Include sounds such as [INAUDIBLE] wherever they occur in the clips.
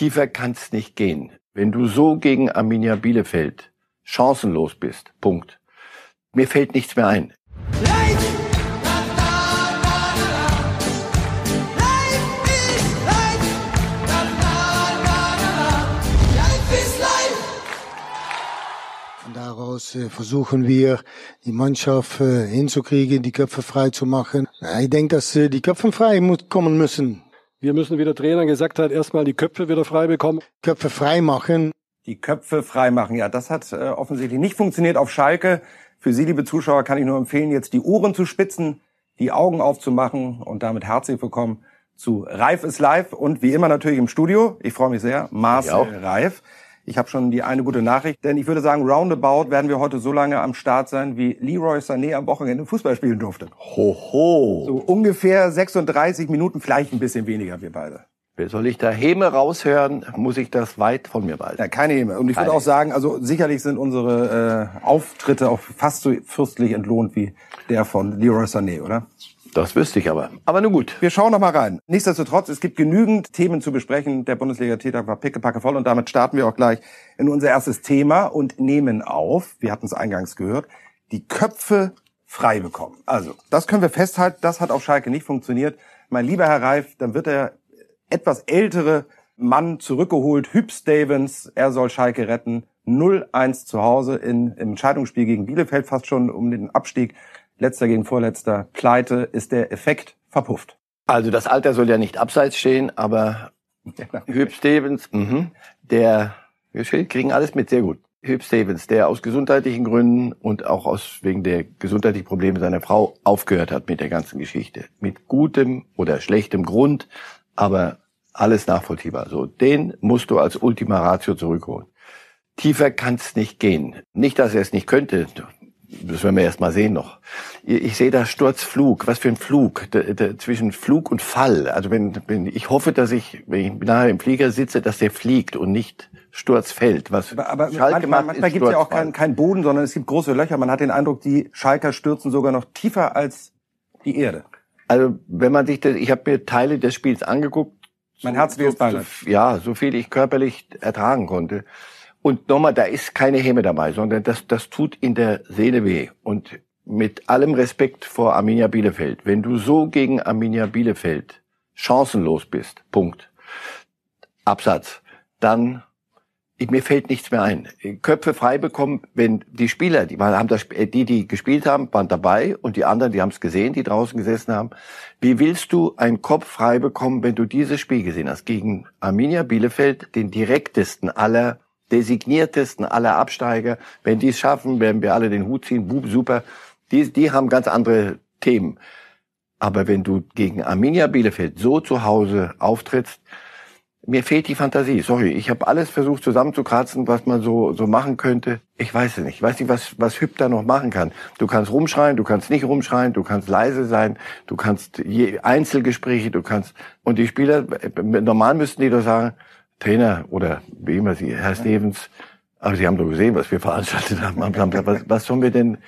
Tiefer kann's nicht gehen. Wenn du so gegen Arminia Bielefeld chancenlos bist, Punkt. Mir fällt nichts mehr ein. Daraus äh, versuchen wir, die Mannschaft äh, hinzukriegen, die Köpfe frei zu machen. Ich denke, dass äh, die Köpfe frei kommen müssen. Wir müssen, wie der Trainer gesagt hat, erstmal die Köpfe wieder frei bekommen. Köpfe frei machen. Die Köpfe frei machen. Ja, das hat äh, offensichtlich nicht funktioniert auf Schalke. Für Sie, liebe Zuschauer, kann ich nur empfehlen, jetzt die Ohren zu spitzen, die Augen aufzumachen und damit herzlich willkommen zu Reif ist live und wie immer natürlich im Studio. Ich freue mich sehr. Marcel Reif. Ich habe schon die eine gute Nachricht, denn ich würde sagen, roundabout werden wir heute so lange am Start sein, wie Leroy Sané am Wochenende Fußball spielen durfte. Hoho. So ungefähr 36 Minuten, vielleicht ein bisschen weniger, wir beide. Soll ich da Häme raushören, muss ich das weit von mir behalten. Ja, keine Häme. Und ich würde auch sagen, also sicherlich sind unsere äh, Auftritte auch fast so fürstlich entlohnt wie der von Leroy Sané, oder? Das wüsste ich aber. Aber nun gut. Wir schauen noch mal rein. Nichtsdestotrotz, es gibt genügend Themen zu besprechen. Der Bundesliga-Tätag war pickepacke voll und damit starten wir auch gleich in unser erstes Thema und nehmen auf, wir hatten es eingangs gehört, die Köpfe frei bekommen. Also, das können wir festhalten, das hat auf Schalke nicht funktioniert. Mein lieber Herr Reif, dann wird der etwas ältere Mann zurückgeholt, Hüb Stevens, er soll Schalke retten. 0-1 zu Hause in, im Entscheidungsspiel gegen Bielefeld, fast schon um den Abstieg. Letzter gegen Vorletzter, Pleite, ist der Effekt verpufft. Also das Alter soll ja nicht abseits stehen, aber [LAUGHS] Hüb Stevens, mhm, der, wir kriegen alles mit, sehr gut. Hüb Stevens, der aus gesundheitlichen Gründen und auch aus wegen der gesundheitlichen Probleme seiner Frau aufgehört hat mit der ganzen Geschichte. Mit gutem oder schlechtem Grund, aber alles nachvollziehbar. So, den musst du als Ultima Ratio zurückholen. Tiefer kann's nicht gehen. Nicht, dass er es nicht könnte. Das werden wir erst mal sehen noch. Ich sehe da Sturzflug. Was für ein Flug da, da, zwischen Flug und Fall. Also wenn, wenn ich hoffe, dass ich, wenn ich nahe im Flieger sitze, dass der fliegt und nicht Sturz fällt. Was Aber, aber Schalke manchmal, manchmal gibt es ja auch keinen keinen Boden, sondern es gibt große Löcher. Man hat den Eindruck, die Schalker stürzen sogar noch tiefer als die Erde. Also wenn man sich das, ich habe mir Teile des Spiels angeguckt. Mein herzliches Beileid. So, ja, so viel ich körperlich ertragen konnte. Und nochmal, da ist keine Häme dabei, sondern das, das tut in der Seele weh. Und mit allem Respekt vor Arminia Bielefeld, wenn du so gegen Arminia Bielefeld chancenlos bist, Punkt, Absatz, dann ich, mir fällt nichts mehr ein. Köpfe frei bekommen, wenn die Spieler, die haben das, äh, die, die gespielt haben, waren dabei und die anderen, die haben es gesehen, die draußen gesessen haben. Wie willst du einen Kopf frei bekommen, wenn du dieses Spiel gesehen hast gegen Arminia Bielefeld, den direktesten aller, designiertesten aller Absteiger? Wenn die es schaffen, werden wir alle den Hut ziehen. Bub, super. Die, die haben ganz andere Themen. Aber wenn du gegen Arminia Bielefeld so zu Hause auftrittst, mir fehlt die Fantasie. Sorry, ich habe alles versucht zusammenzukratzen, was man so so machen könnte. Ich weiß es nicht. Ich weiß nicht, was was Hüb da noch machen kann. Du kannst rumschreien, du kannst nicht rumschreien, du kannst leise sein, du kannst je, Einzelgespräche, du kannst und die Spieler normal müssten die doch sagen, Trainer oder wie immer sie, Herr Stevens, aber Sie haben doch gesehen, was wir veranstaltet haben. Was, was sollen wir denn?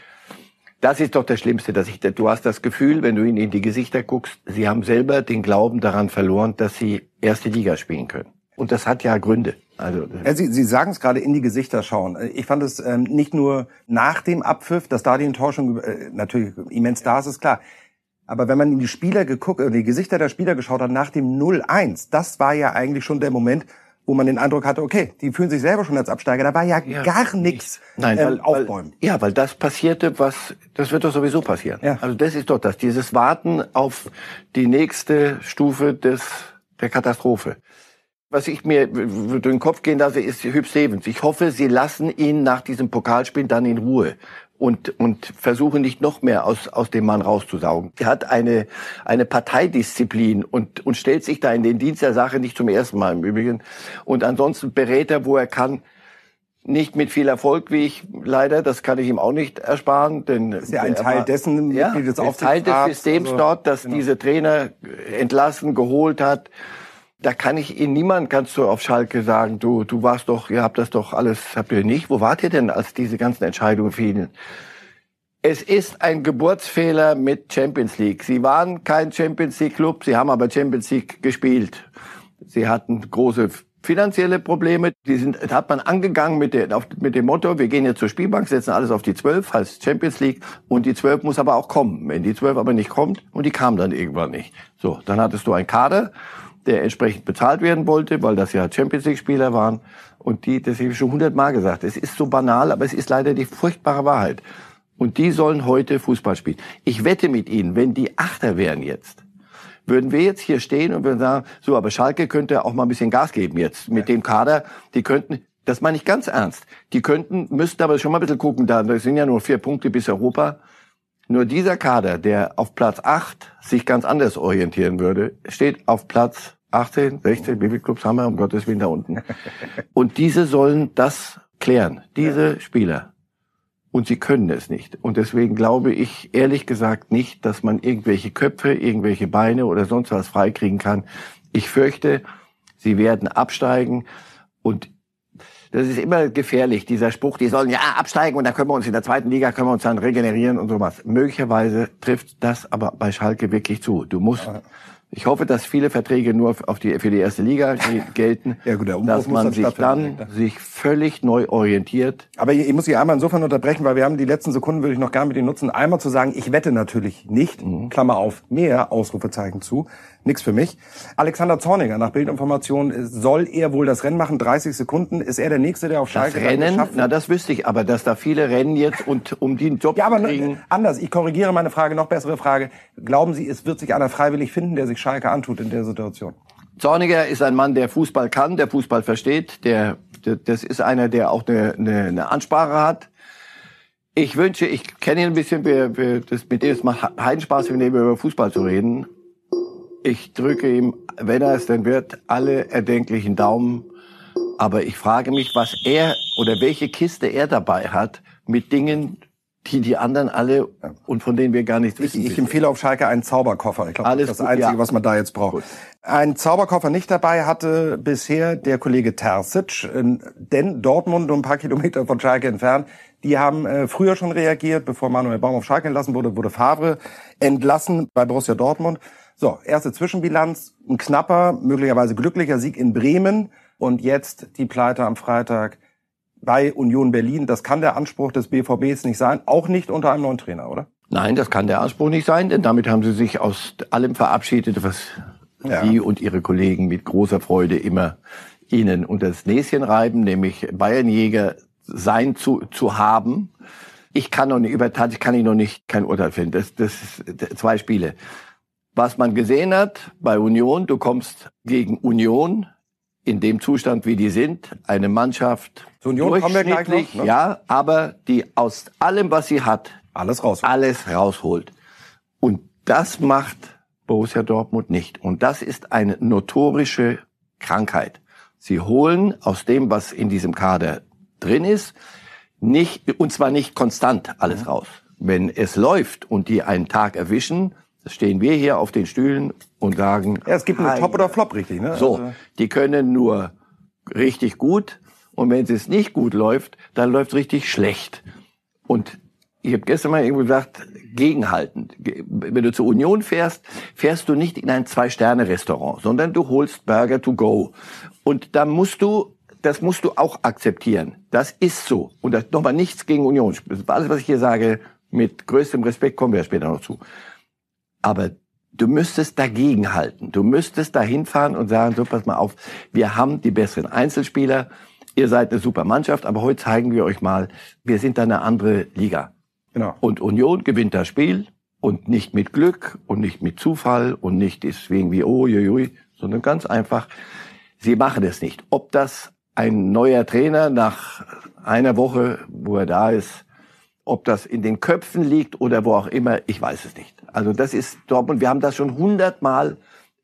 Das ist doch das Schlimmste, dass ich, du hast das Gefühl, wenn du ihnen in die Gesichter guckst, sie haben selber den Glauben daran verloren, dass sie erste Liga spielen können. Und das hat ja Gründe. Also, Ja, Sie, Sie sagen es gerade in die Gesichter schauen. Ich fand es ähm, nicht nur nach dem Abpfiff, dass da die Enttäuschung äh, natürlich immens da ist, ist klar. Aber wenn man in die Spieler geguckt, äh, die Gesichter der Spieler geschaut hat nach dem 0-1, das war ja eigentlich schon der Moment, wo man den Eindruck hatte, okay, die fühlen sich selber schon als Absteiger. Da war ja, gar nichts Nein, ähm, weil, aufbäumen. Weil, ja, weil das passierte, was, das wird doch sowieso passieren. Ja. Also das ist doch das, dieses Warten auf die nächste Stufe des, der Katastrophe. Was ich mir durch den Kopf gehen lasse, ist Hüb Stevens. Ich hoffe, sie lassen ihn nach diesem Pokalspiel dann in Ruhe und, und versuchen nicht noch mehr aus, aus dem Mann rauszusaugen. Er hat eine, eine Parteidisziplin und, und stellt sich da in den Dienst der Sache nicht zum ersten Mal im Übrigen. Und ansonsten berät er, wo er kann. Nicht mit viel Erfolg, wie ich leider, das kann ich ihm auch nicht ersparen, denn ist ja ein Teil war- dessen, ja, ist Teil des Systems also, dort, dass genau. diese Trainer entlassen, geholt hat. Da kann ich Ihnen niemand, kannst du auf Schalke sagen, du, du warst doch, ihr habt das doch alles, habt ihr nicht? Wo wart ihr denn, als diese ganzen Entscheidungen fielen? Es ist ein Geburtsfehler mit Champions League. Sie waren kein Champions League Club, sie haben aber Champions League gespielt. Sie hatten große finanzielle Probleme. Die sind, hat man angegangen mit, der, auf, mit dem Motto, wir gehen jetzt zur Spielbank, setzen alles auf die 12, heißt Champions League. Und die 12 muss aber auch kommen. Wenn die 12 aber nicht kommt, und die kam dann irgendwann nicht. So, dann hattest du einen Kader, der entsprechend bezahlt werden wollte, weil das ja Champions League Spieler waren. Und die, das habe ich schon hundertmal gesagt. Es ist so banal, aber es ist leider die furchtbare Wahrheit. Und die sollen heute Fußball spielen. Ich wette mit Ihnen, wenn die Achter wären jetzt, würden wir jetzt hier stehen und würden sagen, so, aber Schalke könnte auch mal ein bisschen Gas geben jetzt mit dem Kader. Die könnten, das meine ich ganz ernst, die könnten, müssten aber schon mal ein bisschen gucken, da das sind ja nur vier Punkte bis Europa. Nur dieser Kader, der auf Platz 8 sich ganz anders orientieren würde, steht auf Platz 18, 16, wie viele Clubs haben wir, um Gottes Willen da unten. [LAUGHS] Und diese sollen das klären, diese Spieler. Und sie können es nicht. Und deswegen glaube ich ehrlich gesagt nicht, dass man irgendwelche Köpfe, irgendwelche Beine oder sonst was freikriegen kann. Ich fürchte, sie werden absteigen. Und das ist immer gefährlich, dieser Spruch, die sollen ja absteigen und dann können wir uns in der zweiten Liga, können wir uns dann regenerieren und sowas. Möglicherweise trifft das aber bei Schalke wirklich zu. Du musst ich hoffe, dass viele Verträge nur auf die, für die erste Liga [LAUGHS] gelten, ja, gut, dass man sich dann sich völlig neu orientiert. Aber ich, ich muss Sie einmal insofern unterbrechen, weil wir haben die letzten Sekunden, würde ich noch gerne mit Ihnen nutzen, einmal zu sagen, ich wette natürlich nicht, mhm. Klammer auf, mehr Ausrufezeichen zu, nix für mich. Alexander Zorniger, nach Bildinformation, soll er wohl das Rennen machen, 30 Sekunden, ist er der Nächste, der auf Schalke das Rennen, na das wüsste ich, aber dass da viele rennen jetzt und um den Job ja, aber kriegen. anders, ich korrigiere meine Frage, noch bessere Frage. Glauben Sie, es wird sich einer freiwillig finden, der sich Schalke antut in der Situation? Zorniger ist ein Mann, der Fußball kann, der Fußball versteht, der, der das ist einer, der auch eine, eine, eine Ansprache hat. Ich wünsche, ich kenne ihn ein bisschen, wir, wir, das, mit dem es macht Heidenspaß, mit dem über Fußball zu reden. Ich drücke ihm, wenn er es denn wird, alle erdenklichen Daumen. Aber ich frage mich, was er oder welche Kiste er dabei hat mit Dingen, die die anderen alle und von denen wir gar nichts wissen. Ich, ich empfehle auf Schalke einen Zauberkoffer. Ich glaube, das ist das gut, Einzige, ja. was man da jetzt braucht. Gut. Ein Zauberkoffer nicht dabei hatte bisher der Kollege Terzic, denn Dortmund, nur ein paar Kilometer von Schalke entfernt, die haben äh, früher schon reagiert, bevor Manuel Baum auf Schalke entlassen wurde, wurde Favre entlassen bei Borussia Dortmund. So, erste Zwischenbilanz, ein knapper, möglicherweise glücklicher Sieg in Bremen und jetzt die Pleite am Freitag bei Union Berlin. Das kann der Anspruch des BVBs nicht sein, auch nicht unter einem neuen Trainer, oder? Nein, das kann der Anspruch nicht sein, denn damit haben sie sich aus allem verabschiedet, was ja. Sie und Ihre Kollegen mit großer Freude immer Ihnen unter das Näschen reiben, nämlich Bayernjäger sein zu, zu haben. Ich kann noch nicht, über ich kann ich noch nicht kein Urteil finden. Das, das ist zwei Spiele. Was man gesehen hat bei Union, du kommst gegen Union in dem Zustand, wie die sind, eine Mannschaft Zur Union gleich noch, ne? ja, aber die aus allem, was sie hat, alles rausholt. alles rausholt. Und das macht Borussia Dortmund nicht. Und das ist eine notorische Krankheit. Sie holen aus dem, was in diesem Kader drin ist, nicht, und zwar nicht konstant alles mhm. raus. Wenn es läuft und die einen Tag erwischen, stehen wir hier auf den Stühlen und sagen. Ja, es gibt einen Top oder Flop, richtig, ne? So, also die können nur richtig gut und wenn es nicht gut läuft, dann läuft es richtig schlecht. Und ich habe gestern mal irgendwo gesagt, gegenhalten. Wenn du zur Union fährst, fährst du nicht in ein Zwei-Sterne-Restaurant, sondern du holst Burger to go. Und da musst du, das musst du auch akzeptieren. Das ist so. Und das nochmal nichts gegen Union. Alles, was ich hier sage, mit größtem Respekt kommen wir später noch zu. Aber du müsstest dagegen halten. Du müsstest da hinfahren und sagen, so pass mal auf, wir haben die besseren Einzelspieler, ihr seid eine super Mannschaft, aber heute zeigen wir euch mal, wir sind da eine andere Liga. Genau. Und Union gewinnt das Spiel und nicht mit Glück und nicht mit Zufall und nicht deswegen wie oh, ui, ui, sondern ganz einfach, sie machen es nicht. Ob das ein neuer Trainer nach einer Woche, wo er da ist, ob das in den Köpfen liegt oder wo auch immer, ich weiß es nicht. Also das ist Dortmund. Wir haben das schon hundertmal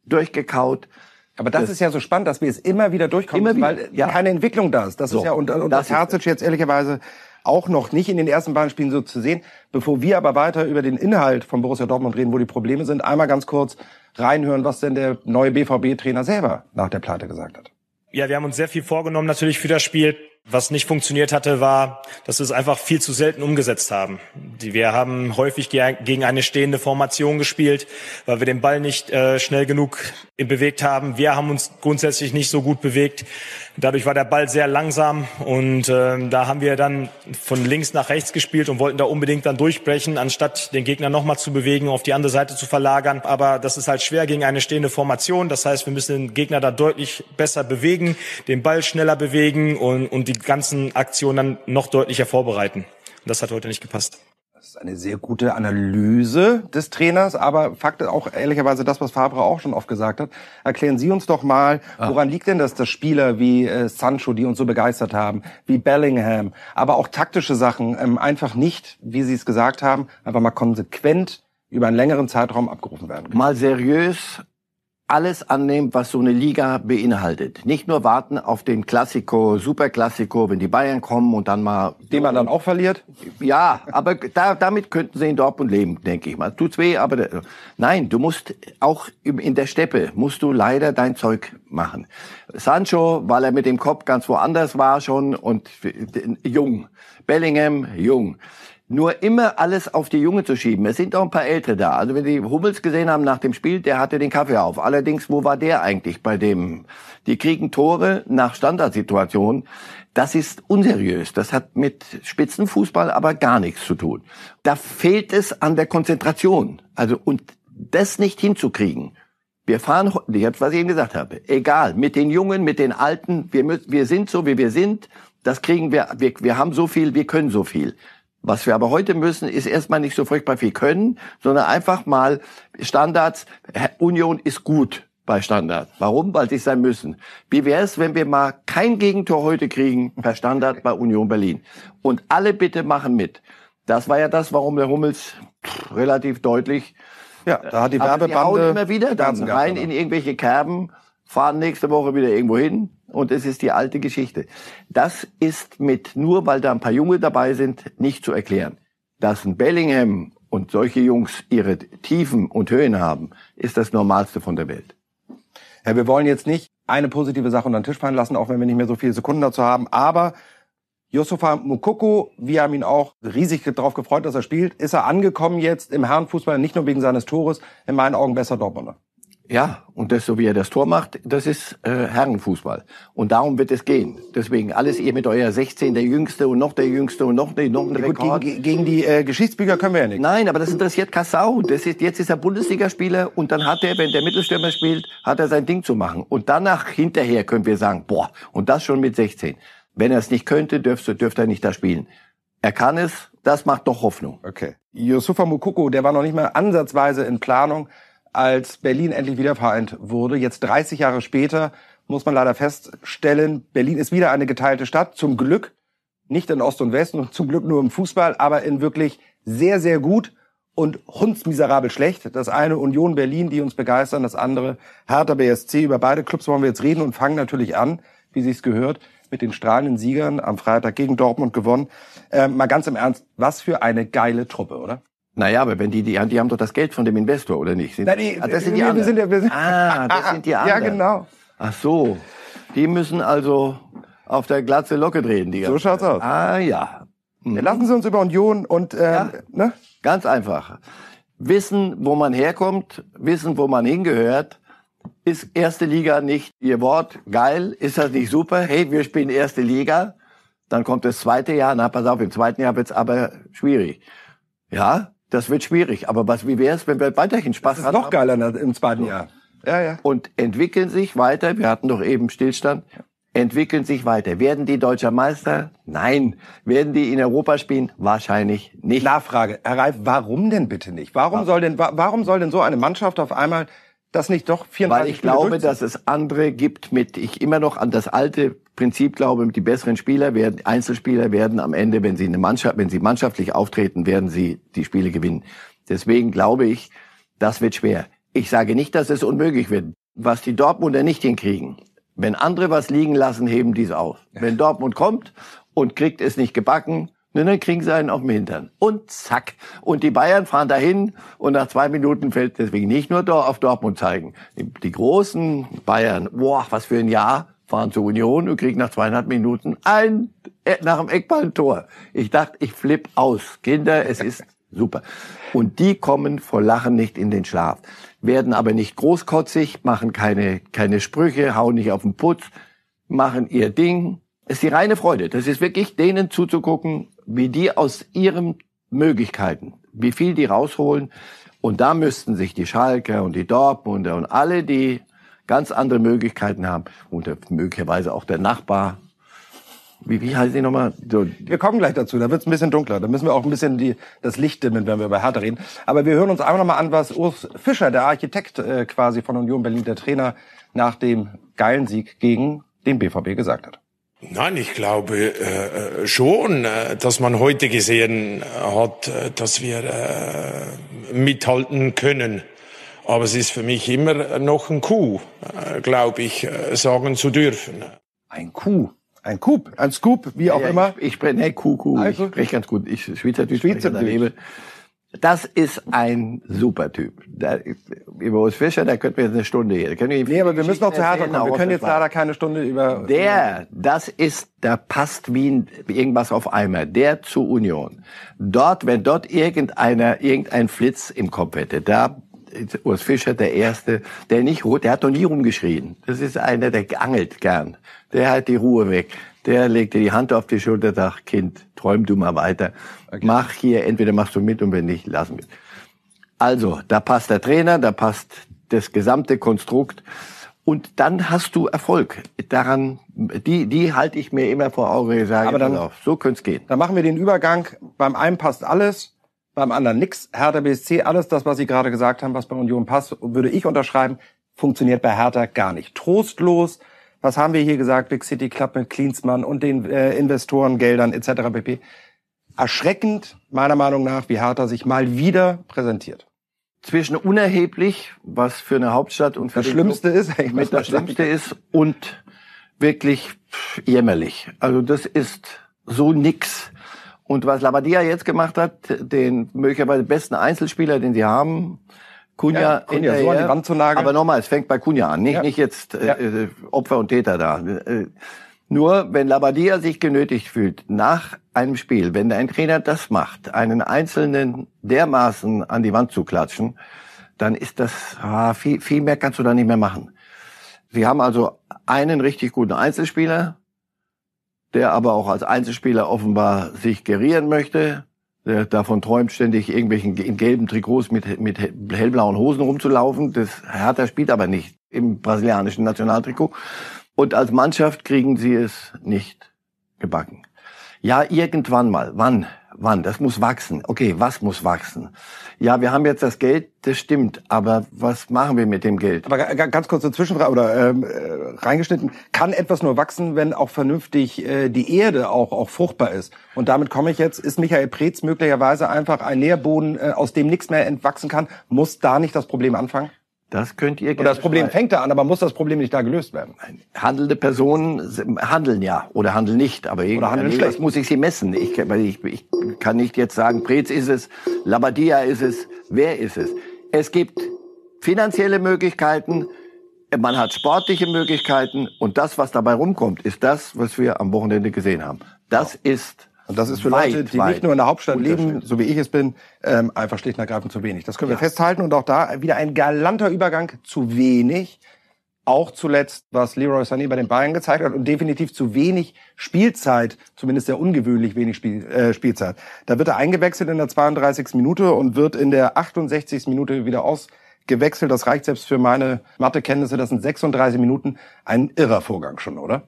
durchgekaut. Aber das, das, ist ja so spannend, dass wir es immer wieder durchkommen, immer wieder, weil ja. keine Entwicklung da ist. Das so, ist ja und, und das, Herzic jetzt ehrlicherweise auch noch nicht in den ersten beiden Spielen so zu sehen. Bevor wir aber weiter über den Inhalt von Borussia Dortmund reden, wo die Probleme sind, einmal ganz kurz reinhören, was denn der neue BVB-Trainer selber nach der Pleite gesagt hat. Ja, wir haben uns sehr viel vorgenommen natürlich für das Spiel. Was nicht funktioniert hatte, war, dass wir es einfach viel zu selten umgesetzt haben. Wir haben häufig gegen eine stehende Formation gespielt, weil wir den Ball nicht äh, schnell genug bewegt haben. Wir haben uns grundsätzlich nicht so gut bewegt. Dadurch war der Ball sehr langsam und äh, da haben wir dann von links nach rechts gespielt und wollten da unbedingt dann durchbrechen, anstatt den Gegner nochmal zu bewegen, auf die andere Seite zu verlagern. Aber das ist halt schwer gegen eine stehende Formation. Das heißt, wir müssen den Gegner da deutlich besser bewegen, den Ball schneller bewegen und, und die ganzen Aktionen dann noch deutlicher vorbereiten. Und das hat heute nicht gepasst. Das ist eine sehr gute Analyse des Trainers, aber Fakt ist auch ehrlicherweise das, was Fabre auch schon oft gesagt hat. Erklären Sie uns doch mal, ah. woran liegt denn das, dass Spieler wie äh, Sancho, die uns so begeistert haben, wie Bellingham, aber auch taktische Sachen ähm, einfach nicht, wie Sie es gesagt haben, einfach mal konsequent über einen längeren Zeitraum abgerufen werden können. Mal seriös alles annehmen, was so eine Liga beinhaltet. Nicht nur warten auf den Klassiko, Superklassiko, wenn die Bayern kommen und dann mal... Den man dann auch verliert? Ja, aber [LAUGHS] da, damit könnten sie in Dortmund leben, denke ich mal. Tut's weh, aber... Nein, du musst auch in der Steppe, musst du leider dein Zeug machen. Sancho, weil er mit dem Kopf ganz woanders war schon und jung. Bellingham, jung nur immer alles auf die Junge zu schieben. Es sind auch ein paar Ältere da. Also wenn die Hummels gesehen haben nach dem Spiel, der hatte den Kaffee auf. Allerdings, wo war der eigentlich bei dem? Die kriegen Tore nach Standardsituationen. Das ist unseriös. Das hat mit Spitzenfußball aber gar nichts zu tun. Da fehlt es an der Konzentration. Also, und das nicht hinzukriegen. Wir fahren, was ich eben gesagt habe, egal, mit den Jungen, mit den Alten, wir, müssen, wir sind so, wie wir sind, das kriegen wir, wir, wir haben so viel, wir können so viel. Was wir aber heute müssen, ist erstmal nicht so furchtbar viel können, sondern einfach mal Standards. Union ist gut bei Standard. Warum? Weil sie sein müssen. Wie wäre es, wenn wir mal kein Gegentor heute kriegen per Standard bei Union Berlin? Und alle bitte machen mit. Das war ja das, warum der Hummels relativ deutlich. Ja, da hat die Werbebande immer wieder dann rein in irgendwelche Kerben, fahren nächste Woche wieder irgendwo hin, und es ist die alte Geschichte. Das ist mit, nur weil da ein paar Junge dabei sind, nicht zu erklären. Dass ein Bellingham und solche Jungs ihre Tiefen und Höhen haben, ist das Normalste von der Welt. Ja, wir wollen jetzt nicht eine positive Sache unter den Tisch fallen lassen, auch wenn wir nicht mehr so viele Sekunden dazu haben. Aber Yusufa Mukoko, wir haben ihn auch riesig darauf gefreut, dass er spielt. Ist er angekommen jetzt im Herrenfußball, nicht nur wegen seines Tores, in meinen Augen besser Dortmunder. Ja, und das, so wie er das Tor macht, das ist äh, Herrenfußball. Und darum wird es gehen. Deswegen alles ihr mit euer 16, der Jüngste und noch der Jüngste und noch, der, noch ein Rekord. Gegen, gegen die äh, Geschichtsbücher können wir ja nicht. Nein, aber das interessiert Kassau. Das ist, jetzt ist er Bundesligaspieler und dann hat er, wenn der Mittelstürmer spielt, hat er sein Ding zu machen. Und danach, hinterher können wir sagen, boah, und das schon mit 16. Wenn er es nicht könnte, dürfte, dürfte er nicht da spielen. Er kann es, das macht doch Hoffnung. Okay. Yusufa Mukoko, der war noch nicht mal ansatzweise in Planung als Berlin endlich wieder vereint wurde. Jetzt 30 Jahre später muss man leider feststellen, Berlin ist wieder eine geteilte Stadt. Zum Glück nicht in Ost und West und zum Glück nur im Fußball, aber in wirklich sehr, sehr gut und hundsmiserabel schlecht. Das eine Union Berlin, die uns begeistern, das andere Hertha BSC. Über beide Clubs wollen wir jetzt reden und fangen natürlich an, wie sich's gehört, mit den strahlenden Siegern am Freitag gegen Dortmund gewonnen. Äh, mal ganz im Ernst, was für eine geile Truppe, oder? Naja, aber wenn die, die, die haben doch das Geld von dem Investor, oder nicht? Sind, Nein, die, ah, das sind die wir, anderen. Sind ja, wir sind, ah, das sind die [LAUGHS] anderen. Ja, genau. Ach so. Die müssen also auf der Glatze Locke drehen, die So schaut's aus. Ah, ja. Mhm. Lassen Sie uns über Union und, äh, ja, ne? Ganz einfach. Wissen, wo man herkommt, wissen, wo man hingehört. Ist erste Liga nicht Ihr Wort? Geil? Ist das nicht super? Hey, wir spielen erste Liga. Dann kommt das zweite Jahr. Na, pass auf, im zweiten Jahr wird's aber schwierig. Ja, das wird schwierig. Aber was, wie wäre es, wenn wir weiterhin Spaß haben? Das ist noch geiler im zweiten Jahr. Ja, ja. Und entwickeln sich weiter. Wir hatten doch eben Stillstand. Entwickeln sich weiter. Werden die deutscher Meister? Nein. Werden die in Europa spielen? Wahrscheinlich nicht. Nachfrage. Herr Reif, warum denn bitte nicht? Warum soll denn, warum soll denn so eine Mannschaft auf einmal das nicht doch 34 Weil ich glaube, dass es andere gibt mit, ich immer noch an das alte Prinzip glaube, die besseren Spieler werden, Einzelspieler werden am Ende, wenn sie eine Mannschaft, wenn sie mannschaftlich auftreten, werden sie die Spiele gewinnen. Deswegen glaube ich, das wird schwer. Ich sage nicht, dass es unmöglich wird. Was die Dortmunder nicht hinkriegen, wenn andere was liegen lassen, heben die es auf. Wenn Dortmund kommt und kriegt es nicht gebacken, dann kriegen sie einen auf den Hintern. Und zack. Und die Bayern fahren dahin und nach zwei Minuten fällt deswegen nicht nur auf Dortmund zeigen. Die, die großen Bayern, boah, was für ein Jahr fahren zur Union und kriegen nach zweieinhalb Minuten ein, äh, nach dem Eckball ein Tor. Ich dachte, ich flipp aus. Kinder, es ist super. Und die kommen vor Lachen nicht in den Schlaf, werden aber nicht großkotzig, machen keine, keine Sprüche, hauen nicht auf den Putz, machen ihr Ding. Es ist die reine Freude. Das ist wirklich denen zuzugucken, wie die aus ihren Möglichkeiten, wie viel die rausholen. Und da müssten sich die Schalker und die Dortmunder und alle, die ganz andere Möglichkeiten haben und möglicherweise auch der Nachbar. Wie, wie heißt die nochmal? So. Wir kommen gleich dazu, da wird es ein bisschen dunkler. Da müssen wir auch ein bisschen die, das Licht dimmen, wenn wir über Hertha reden. Aber wir hören uns einfach nochmal an, was Urs Fischer, der Architekt äh, quasi von Union Berlin, der Trainer, nach dem geilen Sieg gegen den BVB gesagt hat. Nein, ich glaube äh, schon, äh, dass man heute gesehen hat, äh, dass wir äh, mithalten können. Aber es ist für mich immer noch ein Coup, äh, glaube ich, äh, sagen zu dürfen. Ein Coup. Ein Coup, ein Scoop, wie auch ja, immer. Ich, ich spreche, nee, Kuh, Kuh, Also- ich spreche ganz gut. Ich Schweizerdeutsch Schweizerdeutsch. daneben. Das ist ein super Typ. Da, über Urs Fischer, da könnten wir jetzt eine Stunde hier. Da können wir Nee, aber wir müssen noch zu Hertha kommen. Wir können jetzt leider keine Stunde über... Der, das ist, da passt wie ein, irgendwas auf Eimer. Der zu Union. Dort, wenn dort irgendeiner, irgendein Flitz im Kopf hätte, da Urs Fischer der Erste, der nicht, der hat noch nie rumgeschrien. Das ist einer, der angelt gern. Der hat die Ruhe weg. Der legt dir die Hand auf die Schulter, sagt, Kind, träum du mal weiter. Mach hier, entweder machst du mit und wenn nicht, lassen wir. Also, da passt der Trainer, da passt das gesamte Konstrukt. Und dann hast du Erfolg. Daran, die, die halte ich mir immer vor Augen. Ich sage, Aber dann- auf, so könnte es gehen. Dann machen wir den Übergang. Beim einen passt alles, beim anderen nix. Hertha BSC, alles das, was Sie gerade gesagt haben, was bei Union passt, würde ich unterschreiben, funktioniert bei Hertha gar nicht. Trostlos. Was haben wir hier gesagt? Big City Club mit Klinsmann und den äh, Investorengeldern etc. pp. Erschreckend, meiner Meinung nach, wie Hertha sich mal wieder präsentiert. Zwischen unerheblich, was für eine Hauptstadt und für Das Schlimmste Club ist, mit das Schlimmste ist und wirklich jämmerlich. Also das ist so nix. Und was Labadia jetzt gemacht hat, den möglicherweise besten Einzelspieler, den sie haben, Kunja, Ja, Cunha, so an die Wand zu nageln. Aber nochmal, es fängt bei Kunja an, nicht, Ja. nicht jetzt äh, Ja. Opfer und Täter da. Äh, nur wenn Labadia sich genötigt fühlt, nach einem Spiel, wenn ein Trainer das macht, einen Einzelnen dermaßen an die Wand zu klatschen, dann ist das, ah, viel, viel mehr kannst du da nicht mehr machen. Sie haben also einen richtig guten Einzelspieler, der aber auch als Einzelspieler offenbar sich gerieren möchte, der davon träumt, ständig irgendwelchen in gelben Trikots mit, mit hellblauen Hosen rumzulaufen. Das Hertha spielt aber nicht im brasilianischen Nationaltrikot. Und als Mannschaft kriegen sie es nicht gebacken. Ja, irgendwann mal. Wann? Wann? Das muss wachsen. Okay, was muss wachsen? Ja, wir haben jetzt das Geld, das stimmt. Aber was machen wir mit dem Geld? Aber ga- ga- ganz kurz Zwischenfrage oder ähm, äh, reingeschnitten. Kann etwas nur wachsen, wenn auch vernünftig äh, die Erde auch, auch fruchtbar ist? Und damit komme ich jetzt, ist Michael Preetz möglicherweise einfach ein Nährboden, äh, aus dem nichts mehr entwachsen kann? Muss da nicht das Problem anfangen? Das könnt ihr Oder das Problem streiten. fängt da an, aber muss das Problem nicht da gelöst werden? handelnde Personen handeln ja oder handeln nicht, aber Oder handeln schlecht. muss ich sie messen. Ich, ich, ich kann nicht jetzt sagen, Preetz ist es, Labadia ist es, wer ist es? Es gibt finanzielle Möglichkeiten, man hat sportliche Möglichkeiten und das, was dabei rumkommt, ist das, was wir am Wochenende gesehen haben. Das ist Und das ist für weit, Leute, die nicht nur in der Hauptstadt leben, so wie ich es bin, ähm, einfach schlicht und ergreifend zu wenig. Das können wir festhalten und auch da wieder ein galanter Übergang zu wenig. Auch zuletzt, was Leroy Sané bei den Bayern gezeigt hat und definitiv zu wenig Spielzeit, zumindest sehr ungewöhnlich wenig Spiel, äh, Spielzeit. Da wird er eingewechselt in der 32. Minute und wird in der 68. Minute wieder ausgewechselt. Das reicht selbst für meine Mathekenntnisse. Das sind 36 Minuten. Ein irrer Vorgang schon, oder?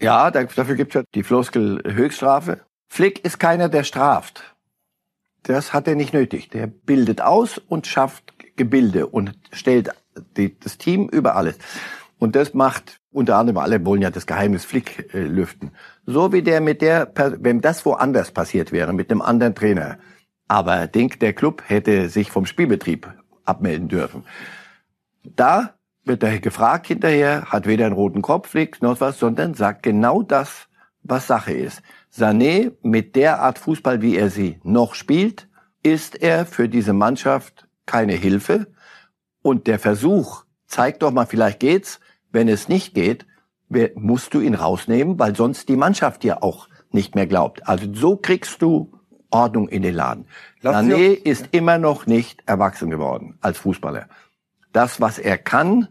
Ja, da- dafür gibt es ja die Floskel Höchststrafe. Flick ist keiner, der straft. Das hat er nicht nötig. Der bildet aus und schafft Gebilde und stellt die, das Team über alles. Und das macht unter anderem, alle wollen ja das Geheimnis Flick äh, lüften. So wie der mit der, wenn das woanders passiert wäre, mit einem anderen Trainer. Aber denk, der Club hätte sich vom Spielbetrieb abmelden dürfen. Da wird er gefragt hinterher, hat weder einen roten Kopf, nichts, noch was, sondern sagt genau das, was Sache ist. Sané, mit der Art Fußball, wie er sie noch spielt, ist er für diese Mannschaft keine Hilfe. Und der Versuch, zeigt doch mal, vielleicht geht's. Wenn es nicht geht, musst du ihn rausnehmen, weil sonst die Mannschaft dir auch nicht mehr glaubt. Also so kriegst du Ordnung in den Laden. Sané ist immer noch nicht erwachsen geworden als Fußballer. Das, was er kann,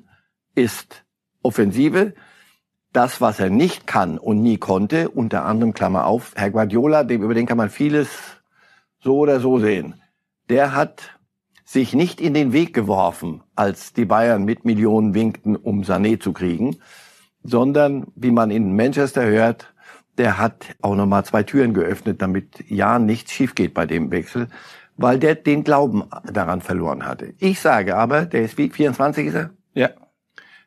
ist Offensive. Das, was er nicht kann und nie konnte, unter anderem Klammer auf, Herr Guardiola, dem, über den kann man vieles so oder so sehen. Der hat sich nicht in den Weg geworfen, als die Bayern mit Millionen winkten, um Sané zu kriegen, sondern, wie man in Manchester hört, der hat auch nochmal zwei Türen geöffnet, damit ja nichts schief geht bei dem Wechsel, weil der den Glauben daran verloren hatte. Ich sage aber, der ist wie 24 ist er? Ja.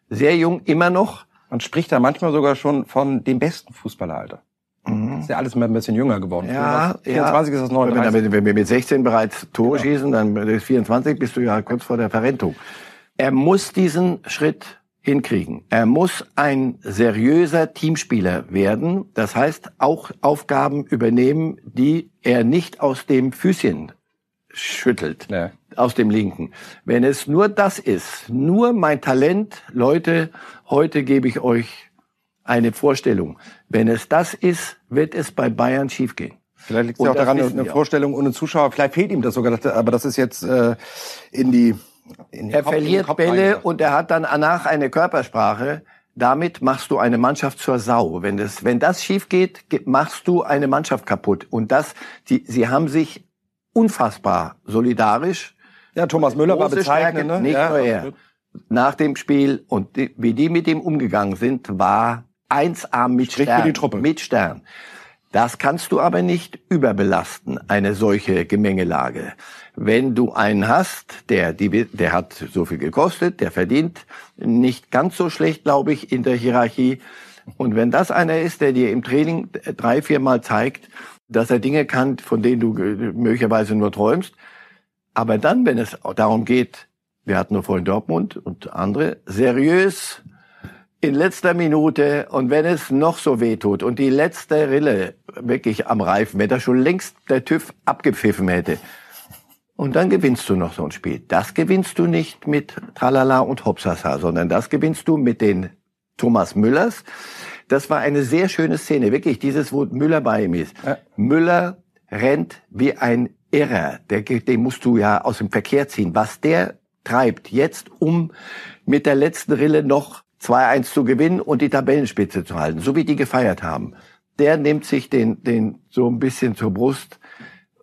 Sehr jung, immer noch. Man spricht da manchmal sogar schon von dem besten Fußballeralter. Mhm. Ist ja alles mal ein bisschen jünger geworden. Ja, 24 ja. ist das 39. Wenn, wenn wir mit 16 bereits Tore genau. schießen, dann ist 24 bist du ja kurz vor der Verrentung. Er muss diesen Schritt hinkriegen. Er muss ein seriöser Teamspieler werden. Das heißt, auch Aufgaben übernehmen, die er nicht aus dem Füßchen schüttelt, ja. Aus dem linken. Wenn es nur das ist, nur mein Talent, Leute, heute gebe ich euch eine Vorstellung. Wenn es das ist, wird es bei Bayern schiefgehen. Vielleicht liegt es ja auch daran, eine Vorstellung ohne Zuschauer. Vielleicht fehlt ihm das sogar, aber das ist jetzt äh, in die er Kopf, verliert Bälle und er hat dann danach eine Körpersprache. Damit machst du eine Mannschaft zur Sau. Wenn das, wenn das schief geht, machst du eine Mannschaft kaputt. Und das, die, sie haben sich unfassbar solidarisch. Ja, Thomas Müller war bezeichnend, ne? Nicht ja, nur er. Nach dem Spiel und die, wie die mit ihm umgegangen sind, war 1A mit Strich Stern. Für die Truppe. Mit Stern. Das kannst du aber nicht überbelasten, eine solche Gemengelage. Wenn du einen hast, der, die, der hat so viel gekostet, der verdient nicht ganz so schlecht, glaube ich, in der Hierarchie. Und wenn das einer ist, der dir im Training drei, viermal zeigt, dass er Dinge kann, von denen du möglicherweise nur träumst, aber dann, wenn es darum geht, wir hatten nur vorhin Dortmund und andere, seriös in letzter Minute und wenn es noch so weh tut und die letzte Rille wirklich am Reifen, wenn da schon längst der TÜV abgepfiffen hätte, und dann gewinnst du noch so ein Spiel. Das gewinnst du nicht mit Tralala und Hopsasa, sondern das gewinnst du mit den Thomas Müllers. Das war eine sehr schöne Szene, wirklich dieses, wo Müller bei ihm ist. Ja. Müller rennt wie ein Irrer. Der, den musst du ja aus dem Verkehr ziehen. Was der treibt jetzt, um mit der letzten Rille noch 2-1 zu gewinnen und die Tabellenspitze zu halten, so wie die gefeiert haben. Der nimmt sich den, den so ein bisschen zur Brust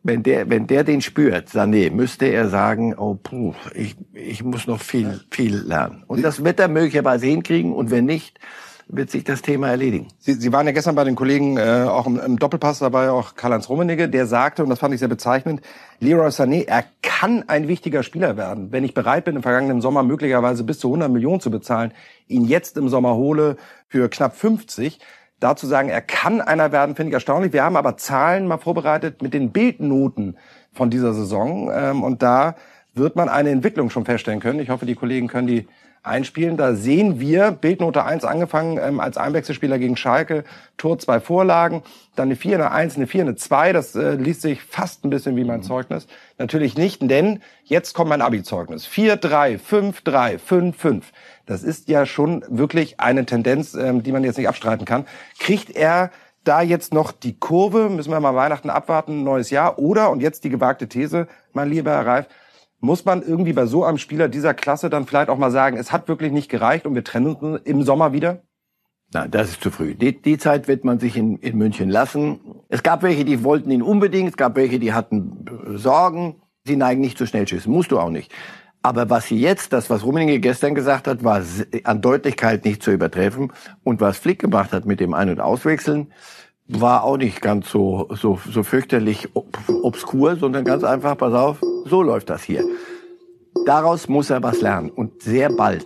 wenn der, wenn der den spürt, Sané, müsste er sagen, oh puh, ich, ich muss noch viel, viel lernen. Und das wird er möglicherweise hinkriegen und wenn nicht, wird sich das Thema erledigen. Sie, Sie waren ja gestern bei den Kollegen äh, auch im, im Doppelpass dabei, auch Karl-Heinz Rummenigge, der sagte, und das fand ich sehr bezeichnend, Leroy Sané, er kann ein wichtiger Spieler werden. Wenn ich bereit bin, im vergangenen Sommer möglicherweise bis zu 100 Millionen zu bezahlen, ihn jetzt im Sommer hole für knapp 50, dazu sagen, er kann einer werden, finde ich erstaunlich. Wir haben aber Zahlen mal vorbereitet mit den Bildnoten von dieser Saison. Ähm, und da wird man eine Entwicklung schon feststellen können. Ich hoffe, die Kollegen können die einspielen. Da sehen wir Bildnote 1 angefangen ähm, als Einwechselspieler gegen Schalke, Tor zwei Vorlagen, dann eine 4, eine 1, eine 4, eine 2. Das äh, liest sich fast ein bisschen wie mein mhm. Zeugnis. Natürlich nicht, denn jetzt kommt mein Abi-Zeugnis. 4, 3, 5, 3, 5, 5. Das ist ja schon wirklich eine Tendenz, ähm, die man jetzt nicht abstreiten kann. Kriegt er da jetzt noch die Kurve? Müssen wir mal Weihnachten abwarten, neues Jahr? Oder, und jetzt die gewagte These, mein lieber Herr Reif, muss man irgendwie bei so einem Spieler dieser Klasse dann vielleicht auch mal sagen, es hat wirklich nicht gereicht und wir trennen uns im Sommer wieder? Nein, das ist zu früh. Die, die Zeit wird man sich in, in München lassen. Es gab welche, die wollten ihn unbedingt, es gab welche, die hatten Sorgen. Sie neigen nicht zu Schnellschüssen, musst du auch nicht. Aber was sie jetzt, das, was Rummenigge gestern gesagt hat, war an Deutlichkeit nicht zu übertreffen. Und was Flick gemacht hat mit dem Ein- und Auswechseln, war auch nicht ganz so, so, so fürchterlich obskur, sondern ganz einfach, pass auf, so läuft das hier. Daraus muss er was lernen und sehr bald.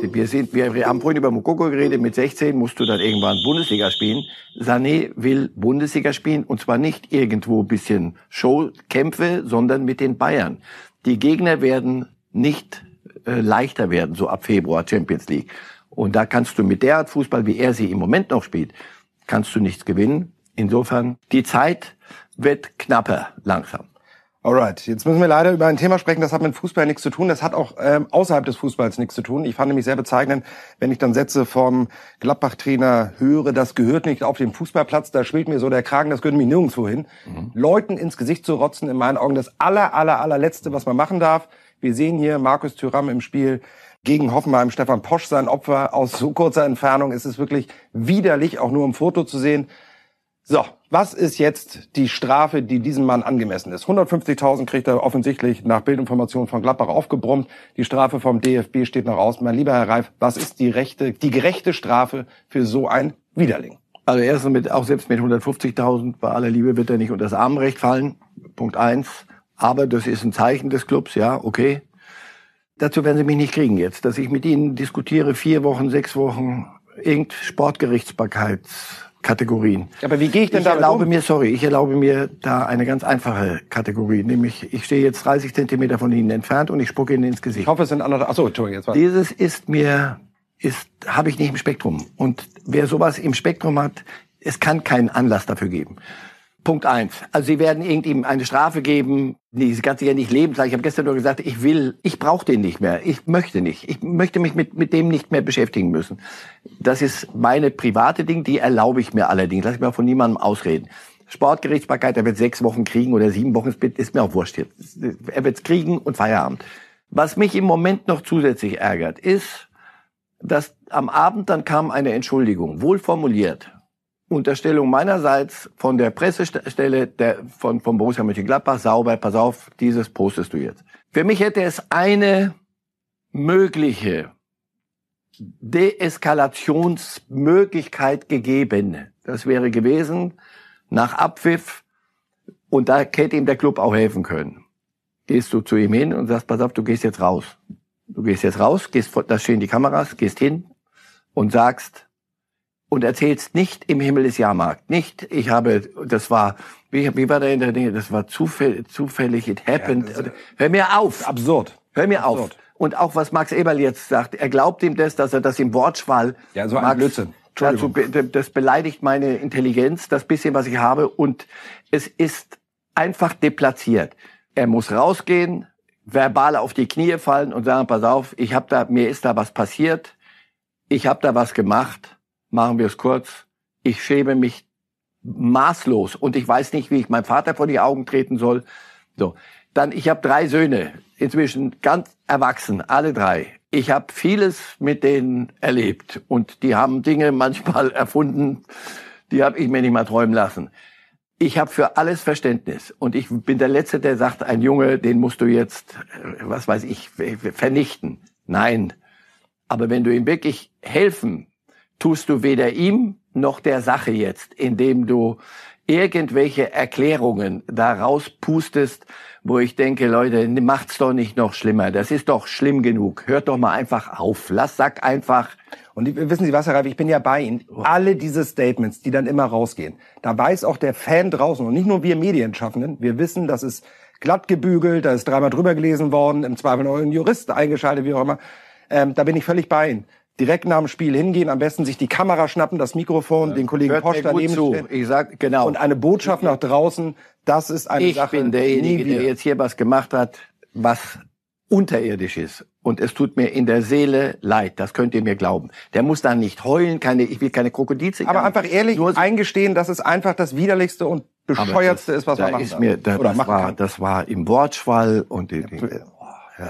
Wir, sind, wir haben vorhin über Mokoko geredet, mit 16 musst du dann irgendwann Bundesliga spielen. Sané will Bundesliga spielen und zwar nicht irgendwo bisschen Showkämpfe, sondern mit den Bayern. Die Gegner werden nicht äh, leichter werden, so ab Februar Champions League. Und da kannst du mit der Art Fußball, wie er sie im Moment noch spielt, kannst du nichts gewinnen. Insofern, die Zeit wird knapper langsam. Alright, jetzt müssen wir leider über ein Thema sprechen, das hat mit Fußball nichts zu tun. Das hat auch ähm, außerhalb des Fußballs nichts zu tun. Ich fand nämlich sehr bezeichnend, wenn ich dann Sätze vom Gladbach-Trainer höre, das gehört nicht auf den Fußballplatz, da schwillt mir so der Kragen, das gehört mir nirgendwo hin. Mhm. Leuten ins Gesicht zu rotzen, in meinen Augen das aller, aller, allerletzte, was man machen darf. Wir sehen hier Markus Thüram im Spiel gegen Hoffenheim, Stefan Posch sein Opfer aus so kurzer Entfernung. Es ist wirklich widerlich, auch nur im Foto zu sehen. So, was ist jetzt die Strafe, die diesem Mann angemessen ist? 150.000 kriegt er offensichtlich nach Bildinformation von Gladbach aufgebrummt. Die Strafe vom DFB steht noch aus. Mein lieber Herr Reif, was ist die rechte, die gerechte Strafe für so ein Widerling? Also erstens mit, auch selbst mit 150.000 bei aller Liebe wird er nicht unter das Armrecht fallen. Punkt eins. Aber das ist ein Zeichen des Clubs, ja, okay. Dazu werden Sie mich nicht kriegen jetzt, dass ich mit Ihnen diskutiere, vier Wochen, sechs Wochen, irgend Sportgerichtsbarkeits Kategorien. Aber wie gehe ich denn ich erlaube um? mir, sorry, ich erlaube mir da eine ganz einfache Kategorie, nämlich ich stehe jetzt 30 Zentimeter von Ihnen entfernt und ich spucke Ihnen ins Gesicht. Ich hoffe, es sind andere. Achso, Entschuldigung, jetzt war Dieses ist mir, ist habe ich nicht im Spektrum. Und wer sowas im Spektrum hat, es kann keinen Anlass dafür geben. Punkt eins. Also sie werden irgendjemandem eine Strafe geben, die sie ganz sicher nicht lebenslang. Ich habe gestern nur gesagt, ich will, ich brauche den nicht mehr. Ich möchte nicht. Ich möchte mich mit, mit dem nicht mehr beschäftigen müssen. Das ist meine private Ding, die erlaube ich mir allerdings. Lass ich mir von niemandem ausreden. Sportgerichtsbarkeit, er wird sechs Wochen kriegen oder sieben Wochen, ist mir auch wurscht jetzt. Er wird kriegen und Feierabend. Was mich im Moment noch zusätzlich ärgert, ist, dass am Abend dann kam eine Entschuldigung, wohl formuliert, Unterstellung meinerseits von der Pressestelle der, von, von Borussia Mönchengladbach, sauber, pass auf, dieses postest du jetzt. Für mich hätte es eine mögliche Deeskalationsmöglichkeit gegeben. Das wäre gewesen, nach Abpfiff, und da hätte ihm der Club auch helfen können. Gehst du zu ihm hin und sagst, pass auf, du gehst jetzt raus. Du gehst jetzt raus, gehst, da stehen die Kameras, gehst hin und sagst, und erzählst nicht im Himmel des Jahrmarkt. Nicht, ich habe, das war, wie, wie war der in der Nähe, das war zufällig, zufällig it happened. Ja, Hör mir auf. Absurd. Hör mir absurd. auf. Und auch was Max Eberl jetzt sagt, er glaubt ihm das, dass er das im Wortschwall. Ja, so ein Max, Blödsinn. Dazu, das beleidigt meine Intelligenz, das bisschen, was ich habe. Und es ist einfach deplatziert. Er muss rausgehen, verbal auf die Knie fallen und sagen, pass auf, ich hab da, mir ist da was passiert, ich habe da was gemacht machen wir es kurz, ich schäme mich maßlos und ich weiß nicht, wie ich meinem Vater vor die Augen treten soll. So, dann ich habe drei Söhne, inzwischen ganz erwachsen, alle drei. Ich habe vieles mit denen erlebt und die haben Dinge manchmal [LAUGHS] erfunden, die habe ich mir nicht mal träumen lassen. Ich habe für alles Verständnis und ich bin der Letzte, der sagt, ein Junge, den musst du jetzt, was weiß ich, vernichten. Nein. Aber wenn du ihm wirklich helfen tust du weder ihm noch der Sache jetzt, indem du irgendwelche Erklärungen daraus pustest, wo ich denke, Leute, macht's doch nicht noch schlimmer. Das ist doch schlimm genug. Hört doch mal einfach auf. Lass, sag einfach. Und wissen Sie was, Herr Reif, ich bin ja bei Ihnen. Alle diese Statements, die dann immer rausgehen, da weiß auch der Fan draußen und nicht nur wir Medienschaffenden, wir wissen, das ist glatt gebügelt, da ist dreimal drüber gelesen worden, im Zweifel noch ein Jurist eingeschaltet, wie auch immer. Ähm, da bin ich völlig bei Ihnen direkt nach dem Spiel hingehen, am besten sich die Kamera schnappen, das Mikrofon, ja. den Kollegen Posch daneben zu. Ich sag genau. Und eine Botschaft nach draußen, das ist eine ich Sache. Ich bin derjenige, der jetzt hier was gemacht hat, was unterirdisch ist. Und es tut mir in der Seele leid, das könnt ihr mir glauben. Der muss dann nicht heulen, keine, ich will keine Krokodilze. Aber einfach ehrlich Nur eingestehen, dass es einfach das widerlichste und bescheuertste das, ist, was da man machen ist mir, da, das, war, das war im Wortschwall und die,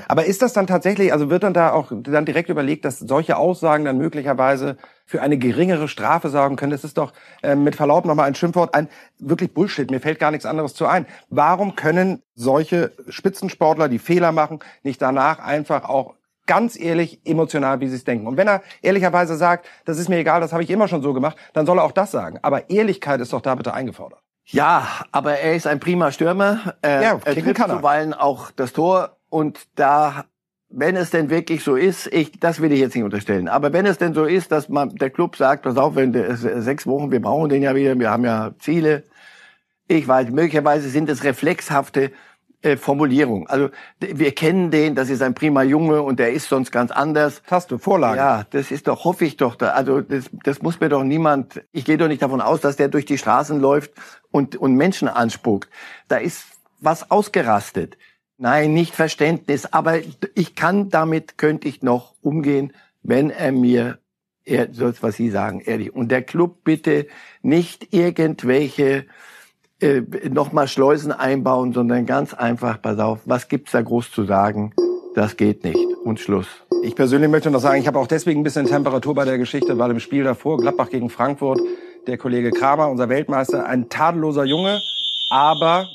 aber ist das dann tatsächlich, also wird dann da auch dann direkt überlegt, dass solche Aussagen dann möglicherweise für eine geringere Strafe sorgen können? Das ist doch äh, mit Verlaub nochmal ein Schimpfwort, ein wirklich Bullshit. Mir fällt gar nichts anderes zu ein. Warum können solche Spitzensportler, die Fehler machen, nicht danach einfach auch ganz ehrlich, emotional, wie sie es denken. Und wenn er ehrlicherweise sagt, das ist mir egal, das habe ich immer schon so gemacht, dann soll er auch das sagen. Aber Ehrlichkeit ist doch da bitte eingefordert. Ja, aber er ist ein prima Stürmer. Er, ja, er trifft zuweilen auch das Tor und da, wenn es denn wirklich so ist, ich, das will ich jetzt nicht unterstellen, aber wenn es denn so ist, dass man, der Club sagt, pass auf, wenn der, sechs Wochen, wir brauchen den ja wieder, wir haben ja Ziele. Ich weiß, möglicherweise sind es reflexhafte äh, Formulierungen. Also wir kennen den, das ist ein prima Junge und der ist sonst ganz anders. Hast du Vorlage? Ja, das ist doch, hoffe ich doch. Da, also das, das muss mir doch niemand. Ich gehe doch nicht davon aus, dass der durch die Straßen läuft und und Menschen anspuckt. Da ist was ausgerastet. Nein, nicht Verständnis, aber ich kann damit, könnte ich noch umgehen, wenn er mir, er, das, was Sie sagen, ehrlich. Und der Club bitte nicht irgendwelche äh, nochmal Schleusen einbauen, sondern ganz einfach, pass auf, was gibt's da groß zu sagen? Das geht nicht. Und Schluss. Ich persönlich möchte noch sagen, ich habe auch deswegen ein bisschen Temperatur bei der Geschichte, bei dem Spiel davor, Gladbach gegen Frankfurt. Der Kollege Kramer, unser Weltmeister, ein tadelloser Junge, aber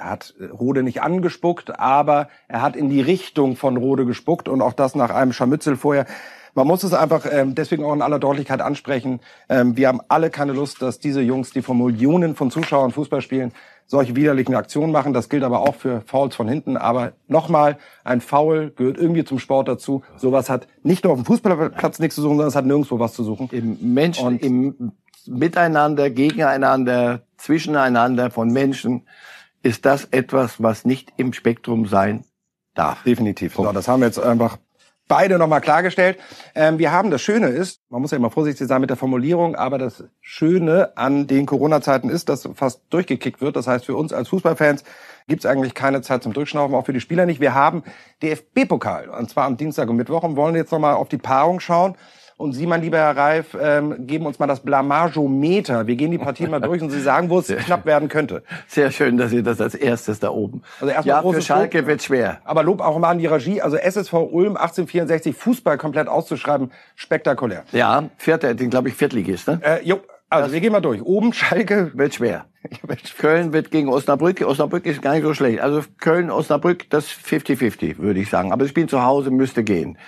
er hat Rode nicht angespuckt, aber er hat in die Richtung von Rode gespuckt und auch das nach einem Scharmützel vorher. Man muss es einfach ähm, deswegen auch in aller Deutlichkeit ansprechen. Ähm, wir haben alle keine Lust, dass diese Jungs, die vor Millionen von Zuschauern Fußball spielen, solche widerlichen Aktionen machen. Das gilt aber auch für Fouls von hinten. Aber nochmal, ein Foul gehört irgendwie zum Sport dazu. Sowas hat nicht nur auf dem Fußballplatz nichts zu suchen, sondern es hat nirgendwo was zu suchen. Im Menschen, Und im Miteinander, gegeneinander, zwischeneinander von Menschen ist das etwas, was nicht im Spektrum sein darf. Definitiv. So, das haben wir jetzt einfach beide nochmal klargestellt. Ähm, wir haben, das Schöne ist, man muss ja immer vorsichtig sein mit der Formulierung, aber das Schöne an den Corona-Zeiten ist, dass fast durchgekickt wird. Das heißt, für uns als Fußballfans gibt es eigentlich keine Zeit zum Durchschnaufen, auch für die Spieler nicht. Wir haben DFB-Pokal, und zwar am Dienstag und Mittwoch und wollen jetzt nochmal auf die Paarung schauen. Und Sie, mein lieber Herr Reif, ähm, geben uns mal das Blamagometer. Wir gehen die Partie mal durch und Sie sagen, wo es knapp werden könnte. Sehr schön, dass Sie das als erstes da oben. Also erstmal ja, für Schalke Lob, wird schwer. Aber Lob auch mal an die Regie. Also SSV Ulm 1864 Fußball komplett auszuschreiben, spektakulär. Ja, vierter, den glaube ich Viertligist, ne? Äh, jo, also das wir gehen mal durch. Oben Schalke [LAUGHS] wird schwer. Köln wird gegen Osnabrück. Osnabrück ist gar nicht so schlecht. Also Köln, Osnabrück, das 50-50, würde ich sagen. Aber das Spiel zu Hause müsste gehen.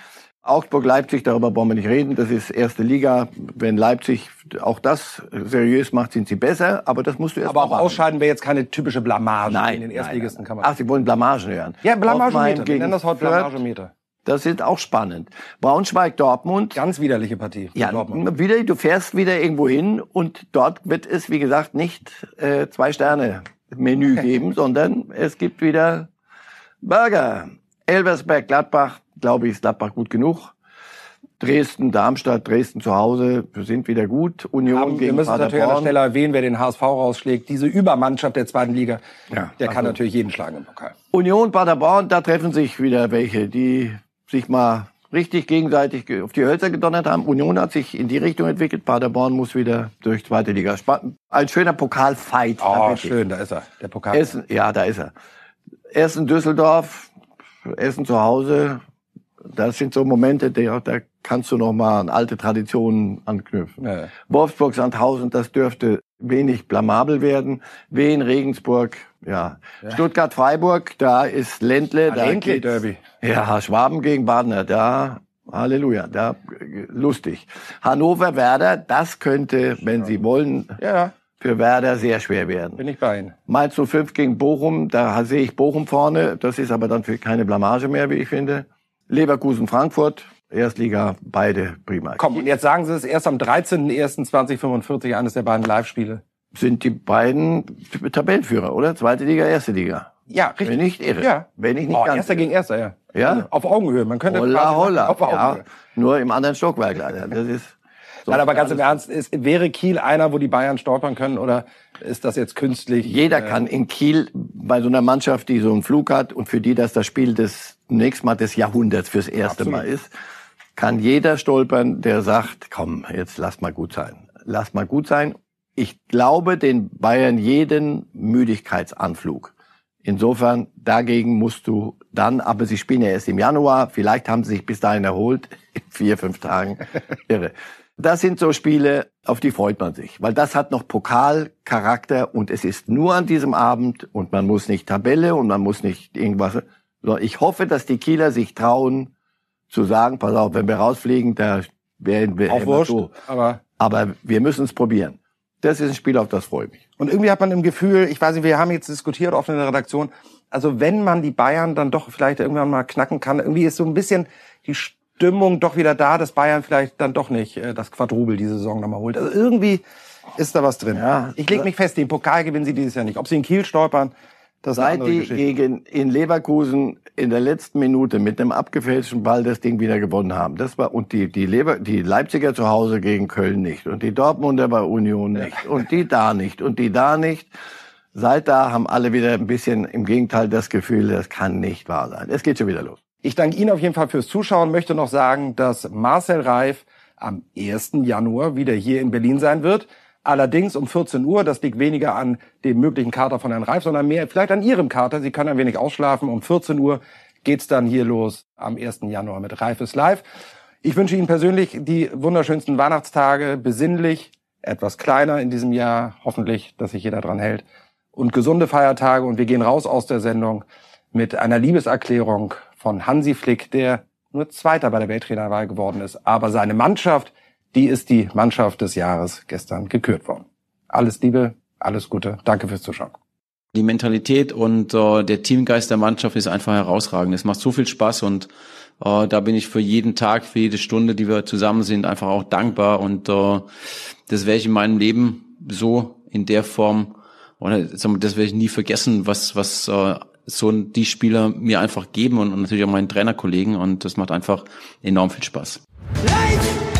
Augsburg-Leipzig, darüber brauchen wir nicht reden. Das ist erste Liga. Wenn Leipzig auch das seriös macht, sind sie besser. Aber das musst du erst Aber auch machen. ausscheiden wäre jetzt keine typische Blamage nein, in den Erstligisten. Kann man Ach, Sie wollen Blamagen hören? Ja, Blamagemeter. Wir nennen das heute Blamagemeter. Das ist auch spannend. Braunschweig-Dortmund. Ganz widerliche Partie. Ja, Dortmund. wieder, du fährst wieder irgendwo hin und dort wird es, wie gesagt, nicht äh, zwei Sterne Menü [LAUGHS] geben, sondern es gibt wieder Burger. Elversberg, Gladbach, glaube ich, ist Gladbach gut genug. Dresden, Darmstadt, Dresden zu Hause sind wieder gut. Union Haben, gegen Wir müssen Paderborn. natürlich an der Stelle erwähnen, wer den HSV rausschlägt. Diese Übermannschaft der zweiten Liga, ja, der kann also natürlich jeden schlagen im Pokal. Union, Paderborn, da treffen sich wieder welche, die sich mal richtig gegenseitig auf die Hölzer gedonnert haben. Union hat sich in die Richtung entwickelt. Paderborn muss wieder durch zweite Liga. Ein schöner Pokalfight. Oh, schön, da ist er, der Pokal. Essen, ja, da ist er. Essen, Düsseldorf, Essen zu Hause, das sind so Momente, da, da kannst du noch mal an alte Traditionen anknüpfen. Ja. Wolfsburg, Sandhausen, das dürfte wenig blamabel werden. Wien, Regensburg, ja. ja. Stuttgart, Freiburg, da ist Ländle. Da Ländle Derby. Ja, Schwaben gegen Badener, da Halleluja, da lustig. Hannover, Werder, das könnte, wenn Sie wollen, ja. für Werder sehr schwer werden. Bin ich bei Ihnen. Mainz 05 gegen Bochum, da sehe ich Bochum vorne. Das ist aber dann für keine Blamage mehr, wie ich finde. Leverkusen, Frankfurt, Erstliga, beide prima. Komm, und jetzt sagen Sie es erst am 13.01.2045, eines der beiden Live-Spiele. Sind die beiden Tabellenführer, oder? Zweite Liga, erste Liga. Ja, richtig. Wenn ich irre. Ja. Wenn ich nicht oh, ganz Erster gegen Erster, ja. Ja? Also auf Augenhöhe. Man könnte holla, holla. Auf Augenhöhe. Ja, nur im anderen Stockwerk leider. Das ist so Nein, aber ganz im Ernst, ist, wäre Kiel einer, wo die Bayern stolpern können oder ist das jetzt künstlich? Jeder äh, kann in Kiel bei so einer Mannschaft, die so einen Flug hat und für die das das Spiel des nächsten Mal des Jahrhunderts fürs erste Absolut. Mal ist, kann jeder stolpern, der sagt, komm, jetzt lass mal gut sein. Lass mal gut sein. Ich glaube den Bayern jeden Müdigkeitsanflug. Insofern, dagegen musst du dann, aber sie spielen ja erst im Januar, vielleicht haben sie sich bis dahin erholt, [LAUGHS] in vier, fünf Tagen. Irre. Das sind so Spiele, auf die freut man sich, weil das hat noch Pokalcharakter und es ist nur an diesem Abend und man muss nicht Tabelle und man muss nicht irgendwas. Ich hoffe, dass die Kieler sich trauen zu sagen, pass auf, wenn wir rausfliegen, da werden wir Auch wurscht, so. aber aber wir müssen es probieren. Das ist ein Spiel, auf das freue ich mich. Und irgendwie hat man im Gefühl, ich weiß nicht, wir haben jetzt diskutiert oft in der Redaktion, also wenn man die Bayern dann doch vielleicht irgendwann mal knacken kann, irgendwie ist so ein bisschen die Stimmung doch wieder da, dass Bayern vielleicht dann doch nicht äh, das Quadrubel diese Saison nochmal holt. Also irgendwie ist da was drin. Ja, ich lege mich fest, den Pokal gewinnen sie dieses Jahr nicht. Ob sie in Kiel stolpern, das Seit die gegen in Leverkusen in der letzten Minute mit einem abgefälschten Ball das Ding wieder gewonnen haben. Das war und die die Lever, die Leipziger zu Hause gegen Köln nicht und die Dortmunder bei Union nicht ja. und die da nicht und die da nicht. Seit da haben alle wieder ein bisschen im Gegenteil das Gefühl, das kann nicht wahr sein. Es geht schon wieder los. Ich danke Ihnen auf jeden Fall fürs Zuschauen, möchte noch sagen, dass Marcel Reif am 1. Januar wieder hier in Berlin sein wird. Allerdings um 14 Uhr, das liegt weniger an dem möglichen Kater von Herrn Reif, sondern mehr vielleicht an Ihrem Kater. Sie können ein wenig ausschlafen. Um 14 Uhr geht's dann hier los am 1. Januar mit Reif ist live. Ich wünsche Ihnen persönlich die wunderschönsten Weihnachtstage, besinnlich, etwas kleiner in diesem Jahr, hoffentlich, dass sich jeder dran hält, und gesunde Feiertage. Und wir gehen raus aus der Sendung mit einer Liebeserklärung von Hansi Flick, der nur Zweiter bei der Welttrainerwahl geworden ist. Aber seine Mannschaft, die ist die Mannschaft des Jahres gestern gekürt worden. Alles Liebe, alles Gute. Danke fürs Zuschauen. Die Mentalität und äh, der Teamgeist der Mannschaft ist einfach herausragend. Es macht so viel Spaß und äh, da bin ich für jeden Tag, für jede Stunde, die wir zusammen sind, einfach auch dankbar und äh, das werde ich in meinem Leben so in der Form oder das werde ich nie vergessen, was was äh, so die Spieler mir einfach geben und, natürlich auch meinen Trainerkollegen und das macht einfach enorm viel Spaß. Light!